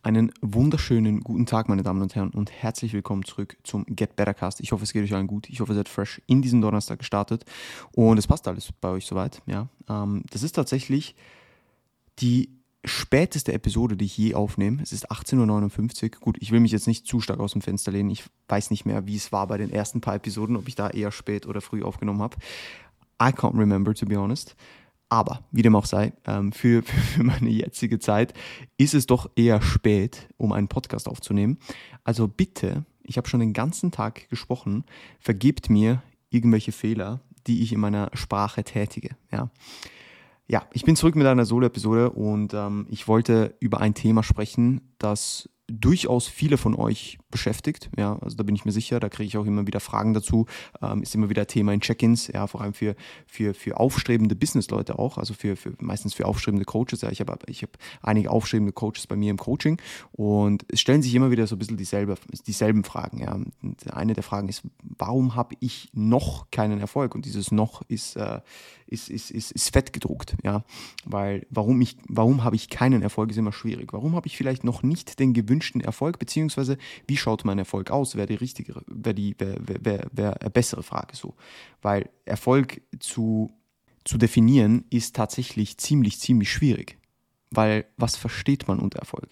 Einen wunderschönen guten Tag, meine Damen und Herren, und herzlich willkommen zurück zum Get Better Cast. Ich hoffe, es geht euch allen gut. Ich hoffe, ihr seid fresh in diesen Donnerstag gestartet und es passt alles bei euch soweit. Ja, ähm, das ist tatsächlich die späteste Episode, die ich je aufnehme. Es ist 18.59 Uhr. Gut, ich will mich jetzt nicht zu stark aus dem Fenster lehnen. Ich weiß nicht mehr, wie es war bei den ersten paar Episoden, ob ich da eher spät oder früh aufgenommen habe. I can't remember, to be honest. Aber, wie dem auch sei, ähm, für, für meine jetzige Zeit ist es doch eher spät, um einen Podcast aufzunehmen. Also bitte, ich habe schon den ganzen Tag gesprochen, vergebt mir irgendwelche Fehler, die ich in meiner Sprache tätige. Ja, ja ich bin zurück mit einer Solo-Episode und ähm, ich wollte über ein Thema sprechen, das durchaus viele von euch beschäftigt. Ja, also da bin ich mir sicher. Da kriege ich auch immer wieder Fragen dazu. Ähm, ist immer wieder Thema in Check-ins. Ja, vor allem für, für, für aufstrebende Business-Leute auch. Also für, für meistens für aufstrebende Coaches. Ja, ich habe ich hab einige aufstrebende Coaches bei mir im Coaching und es stellen sich immer wieder so ein bisschen dieselbe, dieselben Fragen. Ja, und eine der Fragen ist, warum habe ich noch keinen Erfolg? Und dieses noch ist, äh, ist, ist, ist, ist fett gedruckt. Ja, weil warum warum habe ich keinen Erfolg ist immer schwierig. Warum habe ich vielleicht noch nicht den gewünschten gewünschten Erfolg, beziehungsweise wie schaut mein Erfolg aus, wäre die richtigere, wäre die, wäre, wäre, wäre eine bessere Frage so. Weil Erfolg zu, zu definieren ist tatsächlich ziemlich, ziemlich schwierig. Weil was versteht man unter Erfolg?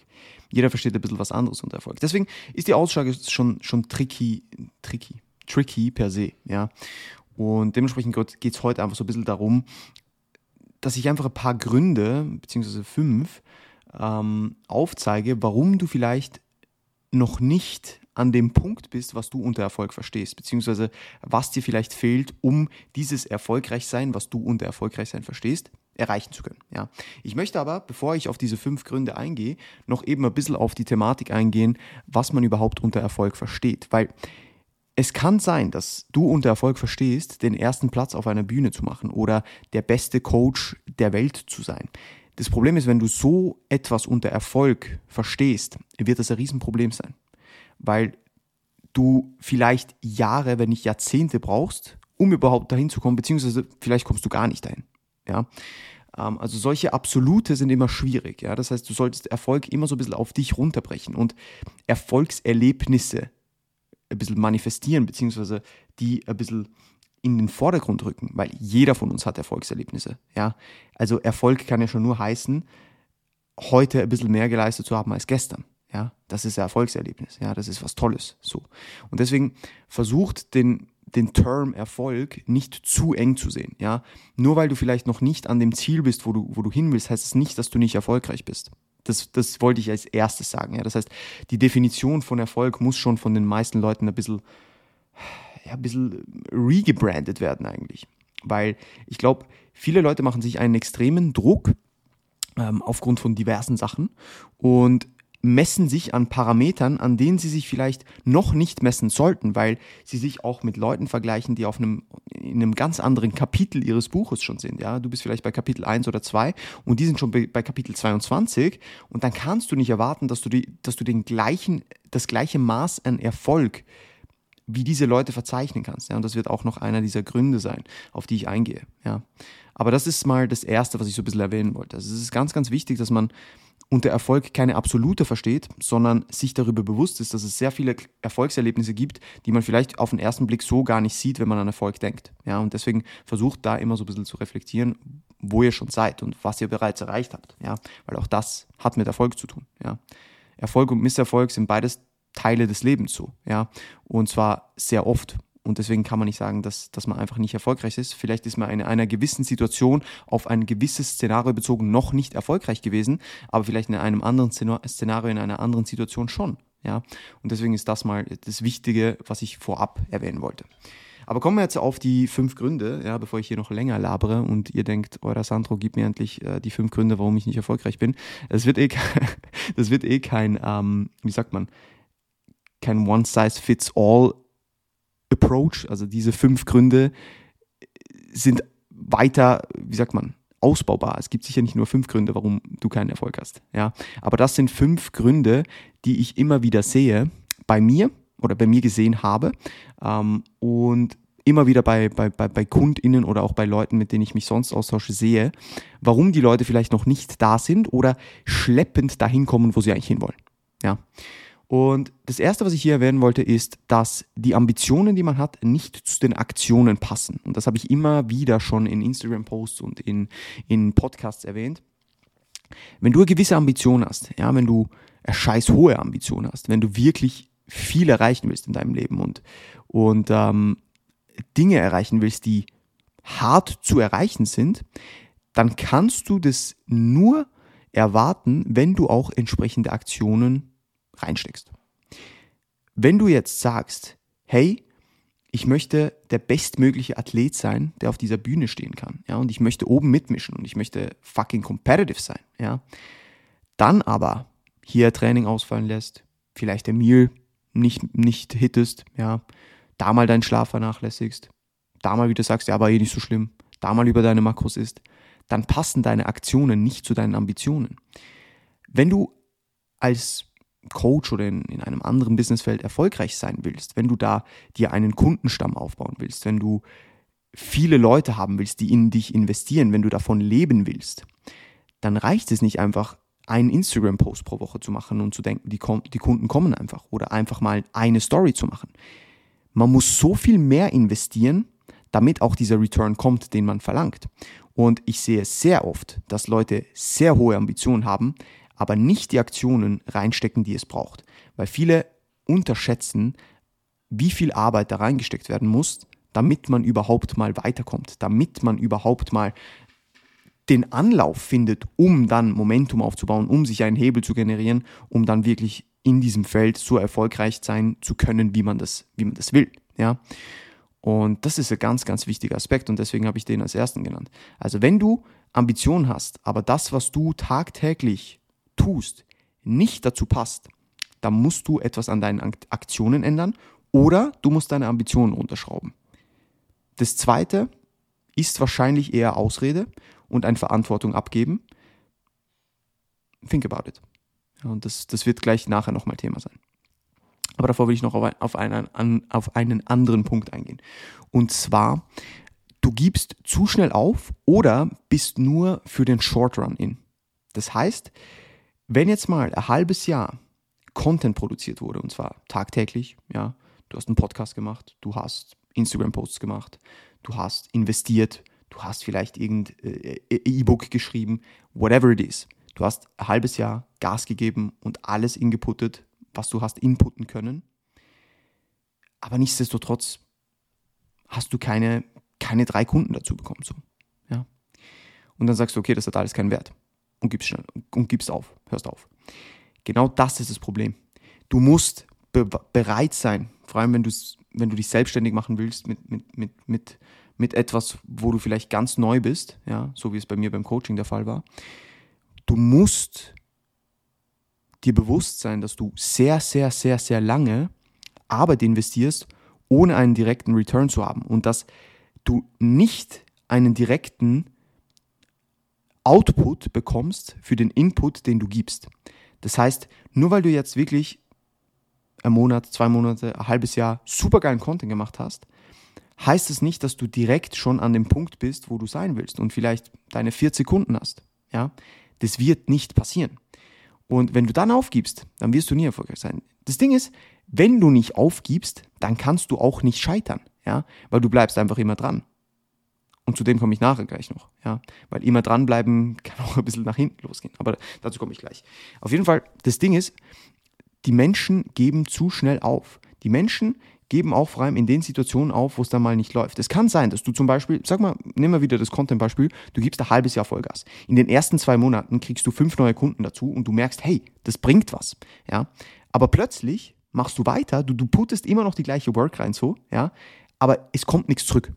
Jeder versteht ein bisschen was anderes unter Erfolg. Deswegen ist die Aussage schon, schon tricky, tricky, tricky per se, ja. Und dementsprechend geht es heute einfach so ein bisschen darum, dass ich einfach ein paar Gründe, beziehungsweise fünf, ähm, aufzeige, warum du vielleicht noch nicht an dem Punkt bist, was du unter Erfolg verstehst, beziehungsweise was dir vielleicht fehlt, um dieses Erfolgreichsein, was du unter Erfolgreichsein verstehst, erreichen zu können. Ja. Ich möchte aber, bevor ich auf diese fünf Gründe eingehe, noch eben ein bisschen auf die Thematik eingehen, was man überhaupt unter Erfolg versteht. Weil es kann sein, dass du unter Erfolg verstehst, den ersten Platz auf einer Bühne zu machen oder der beste Coach der Welt zu sein. Das Problem ist, wenn du so etwas unter Erfolg verstehst, wird das ein Riesenproblem sein. Weil du vielleicht Jahre, wenn nicht Jahrzehnte brauchst, um überhaupt dahin zu kommen, beziehungsweise vielleicht kommst du gar nicht dahin. Ja? Ähm, also solche Absolute sind immer schwierig. Ja? Das heißt, du solltest Erfolg immer so ein bisschen auf dich runterbrechen und Erfolgserlebnisse ein bisschen manifestieren, beziehungsweise die ein bisschen in den Vordergrund rücken, weil jeder von uns hat Erfolgserlebnisse. Ja? Also Erfolg kann ja schon nur heißen, heute ein bisschen mehr geleistet zu haben als gestern. Ja, das ist ein Erfolgserlebnis. Ja, das ist was Tolles. So. Und deswegen versucht den, den Term Erfolg nicht zu eng zu sehen. Ja, nur weil du vielleicht noch nicht an dem Ziel bist, wo du, wo du hin willst, heißt es das nicht, dass du nicht erfolgreich bist. Das, das wollte ich als erstes sagen. Ja, das heißt, die Definition von Erfolg muss schon von den meisten Leuten ein bisschen ja, ein bisschen regebrandet werden eigentlich. Weil ich glaube, viele Leute machen sich einen extremen Druck ähm, aufgrund von diversen Sachen und messen sich an Parametern, an denen sie sich vielleicht noch nicht messen sollten, weil sie sich auch mit Leuten vergleichen, die auf einem, in einem ganz anderen Kapitel ihres Buches schon sind. Ja, du bist vielleicht bei Kapitel 1 oder 2 und die sind schon bei, Kapitel 22 und dann kannst du nicht erwarten, dass du, die, dass du den gleichen, das gleiche Maß an Erfolg wie diese Leute verzeichnen kannst. Ja, und das wird auch noch einer dieser Gründe sein, auf die ich eingehe. Ja. Aber das ist mal das Erste, was ich so ein bisschen erwähnen wollte. Also es ist ganz, ganz wichtig, dass man unter Erfolg keine absolute versteht, sondern sich darüber bewusst ist, dass es sehr viele Erfolgserlebnisse gibt, die man vielleicht auf den ersten Blick so gar nicht sieht, wenn man an Erfolg denkt. Ja, und deswegen versucht da immer so ein bisschen zu reflektieren, wo ihr schon seid und was ihr bereits erreicht habt. Ja, weil auch das hat mit Erfolg zu tun. Ja. Erfolg und Misserfolg sind beides Teile des Lebens so, ja. Und zwar sehr oft. Und deswegen kann man nicht sagen, dass, dass man einfach nicht erfolgreich ist. Vielleicht ist man in einer gewissen Situation auf ein gewisses Szenario bezogen noch nicht erfolgreich gewesen, aber vielleicht in einem anderen Szenario, in einer anderen Situation schon. Ja? Und deswegen ist das mal das Wichtige, was ich vorab erwähnen wollte. Aber kommen wir jetzt auf die fünf Gründe, ja, bevor ich hier noch länger labere und ihr denkt, euer Sandro, gib mir endlich äh, die fünf Gründe, warum ich nicht erfolgreich bin. Das wird eh, das wird eh kein, ähm, wie sagt man, kein One-Size-Fits-All-Approach. Also diese fünf Gründe sind weiter, wie sagt man, ausbaubar. Es gibt sicher nicht nur fünf Gründe, warum du keinen Erfolg hast. Ja? Aber das sind fünf Gründe, die ich immer wieder sehe bei mir oder bei mir gesehen habe ähm, und immer wieder bei, bei, bei, bei KundInnen oder auch bei Leuten, mit denen ich mich sonst austausche, sehe, warum die Leute vielleicht noch nicht da sind oder schleppend dahin kommen, wo sie eigentlich hinwollen. Ja. Und das erste, was ich hier erwähnen wollte, ist, dass die Ambitionen, die man hat, nicht zu den Aktionen passen. Und das habe ich immer wieder schon in Instagram-Posts und in, in Podcasts erwähnt. Wenn du eine gewisse Ambition hast, ja, wenn du eine scheiß hohe Ambition hast, wenn du wirklich viel erreichen willst in deinem Leben und, und ähm, Dinge erreichen willst, die hart zu erreichen sind, dann kannst du das nur erwarten, wenn du auch entsprechende Aktionen reinsteckst. Wenn du jetzt sagst, hey, ich möchte der bestmögliche Athlet sein, der auf dieser Bühne stehen kann, ja, und ich möchte oben mitmischen und ich möchte fucking competitive sein, ja, dann aber hier Training ausfallen lässt, vielleicht der Meal nicht, nicht hittest, ja, da mal deinen Schlaf vernachlässigst, da mal wieder sagst, ja, war eh nicht so schlimm, da mal über deine Makros ist, dann passen deine Aktionen nicht zu deinen Ambitionen. Wenn du als Coach oder in, in einem anderen Businessfeld erfolgreich sein willst, wenn du da dir einen Kundenstamm aufbauen willst, wenn du viele Leute haben willst, die in dich investieren, wenn du davon leben willst, dann reicht es nicht einfach, einen Instagram-Post pro Woche zu machen und zu denken, die, die Kunden kommen einfach oder einfach mal eine Story zu machen. Man muss so viel mehr investieren, damit auch dieser Return kommt, den man verlangt. Und ich sehe sehr oft, dass Leute sehr hohe Ambitionen haben, aber nicht die Aktionen reinstecken, die es braucht. Weil viele unterschätzen, wie viel Arbeit da reingesteckt werden muss, damit man überhaupt mal weiterkommt, damit man überhaupt mal den Anlauf findet, um dann Momentum aufzubauen, um sich einen Hebel zu generieren, um dann wirklich in diesem Feld so erfolgreich sein zu können, wie man das, wie man das will. Ja? Und das ist ein ganz, ganz wichtiger Aspekt und deswegen habe ich den als ersten genannt. Also wenn du Ambitionen hast, aber das, was du tagtäglich tust, nicht dazu passt, dann musst du etwas an deinen Aktionen ändern oder du musst deine Ambitionen runterschrauben. Das zweite ist wahrscheinlich eher Ausrede und eine Verantwortung abgeben. Think about it. und das, das wird gleich nachher nochmal Thema sein. Aber davor will ich noch ein, auf, einen, auf einen anderen Punkt eingehen. Und zwar, du gibst zu schnell auf oder bist nur für den Short Run in. Das heißt, wenn jetzt mal ein halbes Jahr Content produziert wurde, und zwar tagtäglich, ja, du hast einen Podcast gemacht, du hast Instagram-Posts gemacht, du hast investiert, du hast vielleicht irgendein äh, E-Book geschrieben, whatever it is. Du hast ein halbes Jahr Gas gegeben und alles ingeputtet, was du hast inputten können. Aber nichtsdestotrotz hast du keine, keine drei Kunden dazu bekommen. So. Ja? Und dann sagst du, okay, das hat alles keinen Wert und gibst, schnell, und gibst auf, hörst auf. Genau das ist das Problem. Du musst be bereit sein, vor allem wenn, wenn du dich selbstständig machen willst mit, mit, mit, mit, mit etwas, wo du vielleicht ganz neu bist, ja, so wie es bei mir beim Coaching der Fall war. Du musst dir bewusst sein, dass du sehr, sehr, sehr, sehr lange Arbeit investierst, ohne einen direkten Return zu haben und dass du nicht einen direkten Output bekommst für den Input, den du gibst. Das heißt, nur weil du jetzt wirklich ein Monat, zwei Monate, ein halbes Jahr supergeilen Content gemacht hast, heißt es nicht, dass du direkt schon an dem Punkt bist, wo du sein willst und vielleicht deine 40 Sekunden hast. Ja, das wird nicht passieren. Und wenn du dann aufgibst, dann wirst du nie erfolgreich sein. Das Ding ist, wenn du nicht aufgibst, dann kannst du auch nicht scheitern, ja, weil du bleibst einfach immer dran. Und zu dem komme ich nachher gleich noch, ja. Weil immer dranbleiben kann auch ein bisschen nach hinten losgehen. Aber dazu komme ich gleich. Auf jeden Fall, das Ding ist, die Menschen geben zu schnell auf. Die Menschen geben auch vor allem in den Situationen auf, wo es dann mal nicht läuft. Es kann sein, dass du zum Beispiel, sag mal, nimm mal wieder das Content-Beispiel, du gibst ein halbes Jahr Vollgas. In den ersten zwei Monaten kriegst du fünf neue Kunden dazu und du merkst, hey, das bringt was, ja. Aber plötzlich machst du weiter, du, du puttest immer noch die gleiche Work rein, so, ja, aber es kommt nichts zurück.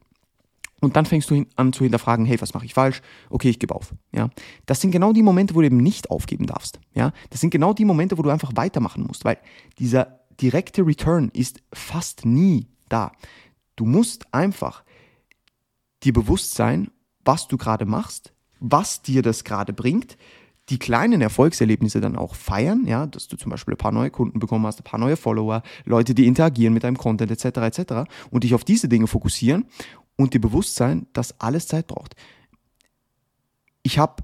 Und dann fängst du an zu hinterfragen, hey, was mache ich falsch? Okay, ich gebe auf. Ja, das sind genau die Momente, wo du eben nicht aufgeben darfst. Ja, das sind genau die Momente, wo du einfach weitermachen musst, weil dieser direkte Return ist fast nie da. Du musst einfach dir bewusst sein, was du gerade machst, was dir das gerade bringt, die kleinen Erfolgserlebnisse dann auch feiern, ja, dass du zum Beispiel ein paar neue Kunden bekommen hast, ein paar neue Follower, Leute, die interagieren mit deinem Content etc. etc. und dich auf diese Dinge fokussieren und dir bewusst sein, dass alles Zeit braucht. Ich habe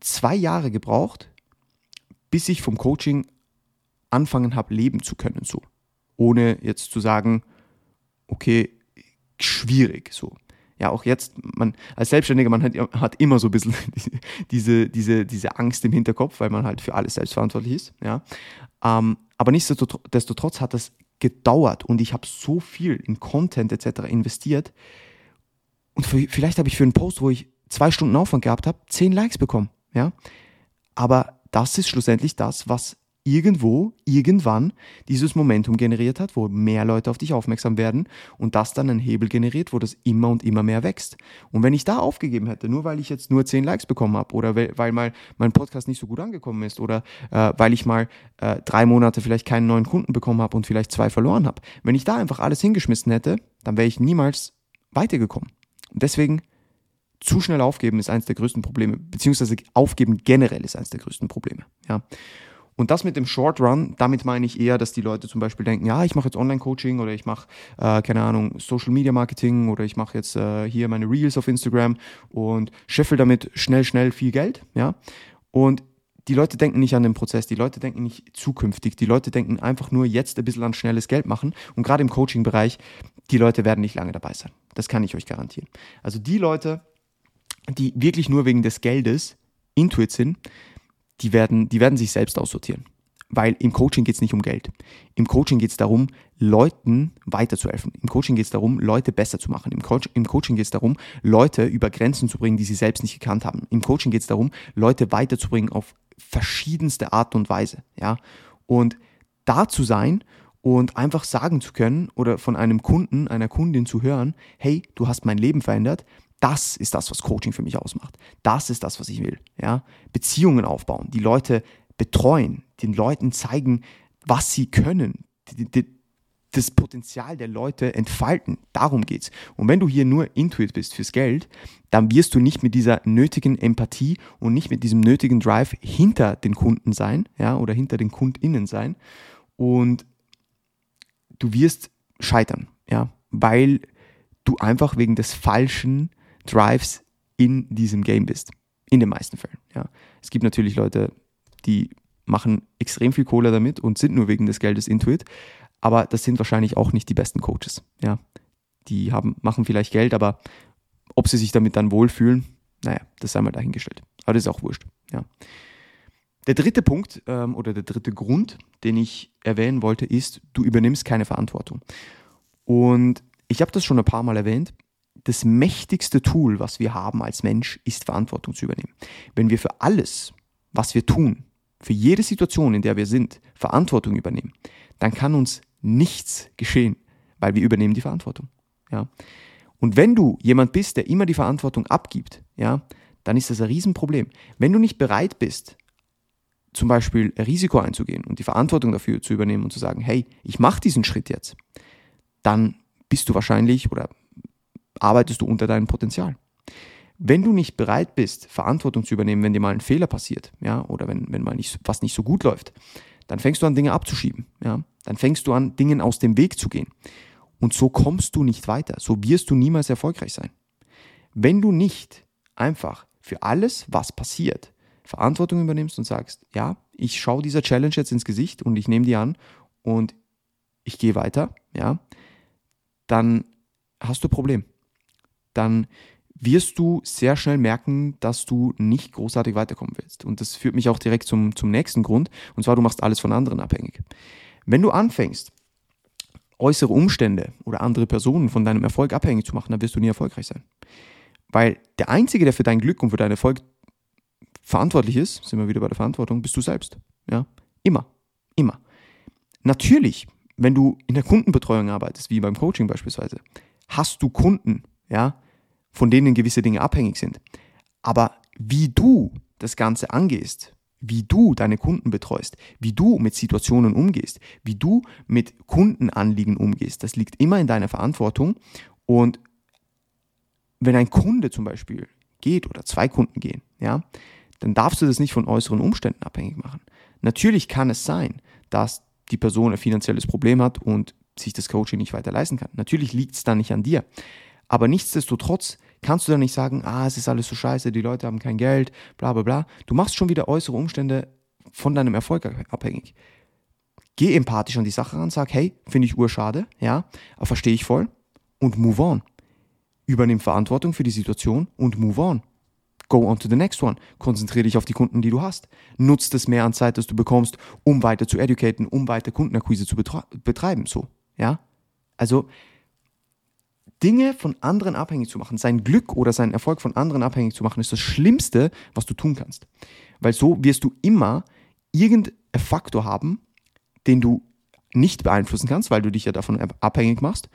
zwei Jahre gebraucht, bis ich vom Coaching anfangen habe, leben zu können, so. Ohne jetzt zu sagen, okay, schwierig, so. Ja, auch jetzt, man, als Selbstständiger, man hat, hat immer so ein bisschen diese, diese, diese Angst im Hinterkopf, weil man halt für alles selbstverantwortlich ist, ja. Ähm, aber nichtsdestotrotz hat das gedauert und ich habe so viel in Content etc. investiert. Und für, vielleicht habe ich für einen Post, wo ich zwei Stunden Aufwand gehabt habe, zehn Likes bekommen. Ja? Aber das ist schlussendlich das, was irgendwo, irgendwann dieses Momentum generiert hat, wo mehr Leute auf dich aufmerksam werden und das dann einen Hebel generiert, wo das immer und immer mehr wächst. Und wenn ich da aufgegeben hätte, nur weil ich jetzt nur 10 Likes bekommen habe oder weil mal mein Podcast nicht so gut angekommen ist oder äh, weil ich mal äh, drei Monate vielleicht keinen neuen Kunden bekommen habe und vielleicht zwei verloren habe, wenn ich da einfach alles hingeschmissen hätte, dann wäre ich niemals weitergekommen. Und deswegen zu schnell aufgeben ist eines der größten Probleme, beziehungsweise aufgeben generell ist eines der größten Probleme. Ja. Und das mit dem Short Run, damit meine ich eher, dass die Leute zum Beispiel denken, ja, ich mache jetzt Online-Coaching oder ich mache, äh, keine Ahnung, Social Media Marketing oder ich mache jetzt äh, hier meine Reels auf Instagram und scheffel damit schnell, schnell viel Geld, ja. Und die Leute denken nicht an den Prozess, die Leute denken nicht zukünftig, die Leute denken einfach nur jetzt ein bisschen an schnelles Geld machen. Und gerade im Coaching-Bereich, die Leute werden nicht lange dabei sein. Das kann ich euch garantieren. Also die Leute, die wirklich nur wegen des Geldes Intuit sind, die werden, die werden sich selbst aussortieren. Weil im Coaching geht es nicht um Geld. Im Coaching geht es darum, Leuten weiterzuhelfen. Im Coaching geht es darum, Leute besser zu machen. Im, Coach, im Coaching geht es darum, Leute über Grenzen zu bringen, die sie selbst nicht gekannt haben. Im Coaching geht es darum, Leute weiterzubringen auf verschiedenste Art und Weise. Ja? Und da zu sein und einfach sagen zu können oder von einem Kunden, einer Kundin zu hören, hey, du hast mein Leben verändert, das ist das, was Coaching für mich ausmacht. Das ist das, was ich will. Ja? Beziehungen aufbauen, die Leute betreuen, den Leuten zeigen, was sie können, die, die, das Potenzial der Leute entfalten. Darum geht's. Und wenn du hier nur Intuit bist fürs Geld, dann wirst du nicht mit dieser nötigen Empathie und nicht mit diesem nötigen Drive hinter den Kunden sein, ja, oder hinter den KundInnen sein. Und du wirst scheitern, ja, weil du einfach wegen des falschen Drives in diesem Game bist. In den meisten Fällen. Ja. Es gibt natürlich Leute, die machen extrem viel Kohle damit und sind nur wegen des Geldes Intuit, aber das sind wahrscheinlich auch nicht die besten Coaches. Ja. Die haben, machen vielleicht Geld, aber ob sie sich damit dann wohlfühlen, naja, das sei mal dahingestellt. Aber das ist auch wurscht. Ja. Der dritte Punkt ähm, oder der dritte Grund, den ich erwähnen wollte, ist, du übernimmst keine Verantwortung. Und ich habe das schon ein paar Mal erwähnt das mächtigste Tool, was wir haben als Mensch, ist Verantwortung zu übernehmen. Wenn wir für alles, was wir tun, für jede Situation, in der wir sind, Verantwortung übernehmen, dann kann uns nichts geschehen, weil wir übernehmen die Verantwortung. Ja. Und wenn du jemand bist, der immer die Verantwortung abgibt, ja, dann ist das ein Riesenproblem. Wenn du nicht bereit bist, zum Beispiel Risiko einzugehen und die Verantwortung dafür zu übernehmen und zu sagen, hey, ich mache diesen Schritt jetzt, dann bist du wahrscheinlich oder arbeitest du unter deinem Potenzial. Wenn du nicht bereit bist, Verantwortung zu übernehmen, wenn dir mal ein Fehler passiert, ja, oder wenn, wenn mal nicht, was nicht so gut läuft, dann fängst du an, Dinge abzuschieben, ja. Dann fängst du an, Dingen aus dem Weg zu gehen. Und so kommst du nicht weiter. So wirst du niemals erfolgreich sein. Wenn du nicht einfach für alles, was passiert, Verantwortung übernimmst und sagst, ja, ich schaue dieser Challenge jetzt ins Gesicht und ich nehme die an und ich gehe weiter, ja, dann hast du ein Problem dann wirst du sehr schnell merken, dass du nicht großartig weiterkommen willst. Und das führt mich auch direkt zum, zum nächsten Grund, und zwar du machst alles von anderen abhängig. Wenn du anfängst, äußere Umstände oder andere Personen von deinem Erfolg abhängig zu machen, dann wirst du nie erfolgreich sein. Weil der Einzige, der für dein Glück und für deinen Erfolg verantwortlich ist, sind wir wieder bei der Verantwortung, bist du selbst. Ja? Immer. Immer. Natürlich, wenn du in der Kundenbetreuung arbeitest, wie beim Coaching beispielsweise, hast du Kunden, ja, von denen gewisse Dinge abhängig sind. Aber wie du das Ganze angehst, wie du deine Kunden betreust, wie du mit Situationen umgehst, wie du mit Kundenanliegen umgehst, das liegt immer in deiner Verantwortung. Und wenn ein Kunde zum Beispiel geht oder zwei Kunden gehen, ja, dann darfst du das nicht von äußeren Umständen abhängig machen. Natürlich kann es sein, dass die Person ein finanzielles Problem hat und sich das Coaching nicht weiter leisten kann. Natürlich liegt es dann nicht an dir. Aber nichtsdestotrotz kannst du dann nicht sagen, ah, es ist alles so scheiße, die Leute haben kein Geld, bla bla bla. Du machst schon wieder äußere Umstände von deinem Erfolg abhängig. geh empathisch an die Sache ran, sag, hey, finde ich urschade, ja, verstehe ich voll und move on. Übernimm Verantwortung für die Situation und move on. Go on to the next one. Konzentriere dich auf die Kunden, die du hast. Nutz das mehr an Zeit, das du bekommst, um weiter zu educaten, um weiter Kundenakquise zu betreiben, so, ja. Also, Dinge von anderen abhängig zu machen, sein Glück oder seinen Erfolg von anderen abhängig zu machen, ist das Schlimmste, was du tun kannst. Weil so wirst du immer irgendeinen Faktor haben, den du nicht beeinflussen kannst, weil du dich ja davon abhängig machst.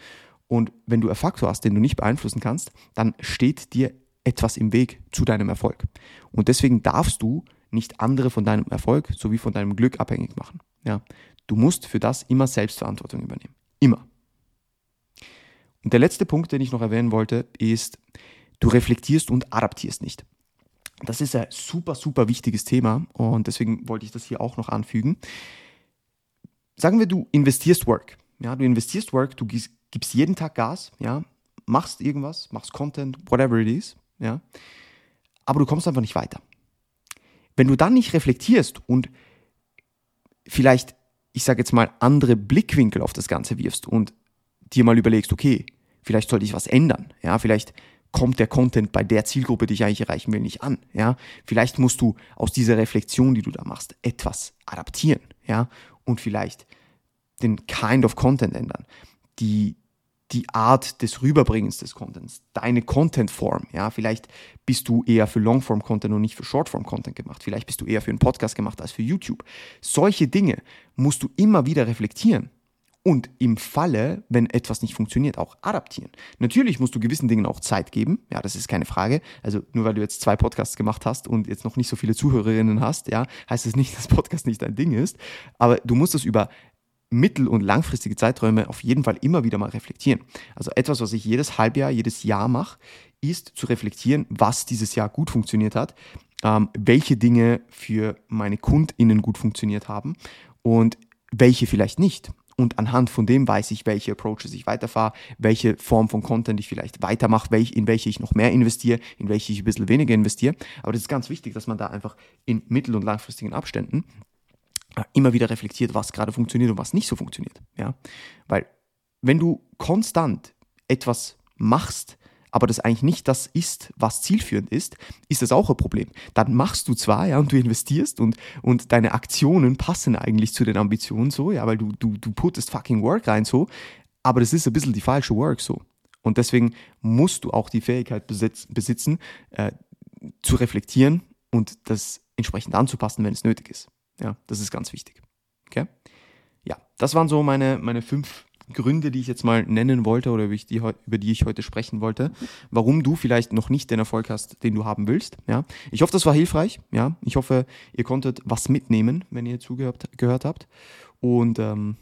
Und wenn du einen Faktor hast, den du nicht beeinflussen kannst, dann steht dir etwas im Weg zu deinem Erfolg. Und deswegen darfst du nicht andere von deinem Erfolg sowie von deinem Glück abhängig machen. Ja? Du musst für das immer Selbstverantwortung übernehmen. Immer. Und der letzte Punkt, den ich noch erwähnen wollte, ist, du reflektierst und adaptierst nicht. Das ist ein super, super wichtiges Thema und deswegen wollte ich das hier auch noch anfügen. Sagen wir, du investierst Work. Ja, du investierst Work, du gibst jeden Tag Gas, ja, machst irgendwas, machst Content, whatever it is, ja, aber du kommst einfach nicht weiter. Wenn du dann nicht reflektierst und vielleicht, ich sage jetzt mal, andere Blickwinkel auf das Ganze wirfst und dir mal überlegst, okay, vielleicht sollte ich was ändern. Ja, vielleicht kommt der Content bei der Zielgruppe, die ich eigentlich erreichen will, nicht an. Ja, vielleicht musst du aus dieser Reflexion, die du da machst, etwas adaptieren. Ja, und vielleicht den Kind of Content ändern. Die, die Art des Rüberbringens des Contents, deine Content-Form. Ja, vielleicht bist du eher für Longform-Content und nicht für Shortform-Content gemacht. Vielleicht bist du eher für einen Podcast gemacht als für YouTube. Solche Dinge musst du immer wieder reflektieren und im Falle, wenn etwas nicht funktioniert, auch adaptieren. Natürlich musst du gewissen Dingen auch Zeit geben, ja, das ist keine Frage. Also nur weil du jetzt zwei Podcasts gemacht hast und jetzt noch nicht so viele Zuhörerinnen hast, ja, heißt das nicht, dass Podcast nicht dein Ding ist, aber du musst es über mittel- und langfristige Zeiträume auf jeden Fall immer wieder mal reflektieren. Also etwas, was ich jedes Halbjahr, jedes Jahr mache, ist zu reflektieren, was dieses Jahr gut funktioniert hat, ähm, welche Dinge für meine KundInnen gut funktioniert haben und welche vielleicht nicht und anhand von dem weiß ich, welche Approaches ich weiterfahre, welche Form von Content ich vielleicht weitermache, welch, in welche ich noch mehr investiere, in welche ich ein bisschen weniger investiere. Aber das ist ganz wichtig, dass man da einfach in mittel- und langfristigen Abständen äh, immer wieder reflektiert, was gerade funktioniert und was nicht so funktioniert. Ja? Weil wenn du konstant etwas machst, aber das eigentlich nicht das ist, was zielführend ist, ist das auch ein Problem. Dann machst du zwar, ja, und du investierst und, und deine Aktionen passen eigentlich zu den Ambitionen so, ja, weil du, du, du puttest fucking Work rein so, aber das ist ein bisschen die falsche Work so. Und deswegen musst du auch die Fähigkeit besitz, besitzen, äh, zu reflektieren und das entsprechend anzupassen, wenn es nötig ist. Ja, das ist ganz wichtig. Okay? Ja, das waren so meine, meine fünf Gründe, die ich jetzt mal nennen wollte oder über die, ich heute sprechen wollte, warum du vielleicht noch nicht den Erfolg hast, den du haben willst. Ja, ich hoffe, das war hilfreich. Ja, ich hoffe, ihr konntet was mitnehmen, wenn ihr zugehört gehört habt. Und ähm,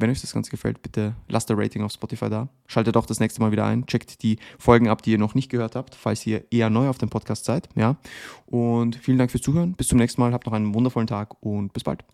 wenn euch das Ganze gefällt, bitte lasst ein Rating auf Spotify da. Schaltet auch das nächste Mal wieder ein. Checkt die Folgen ab, die ihr noch nicht gehört habt, falls ihr eher neu auf dem Podcast seid. Ja. Und vielen Dank fürs Zuhören. Bis zum nächsten Mal. Habt noch einen wundervollen Tag und bis bald.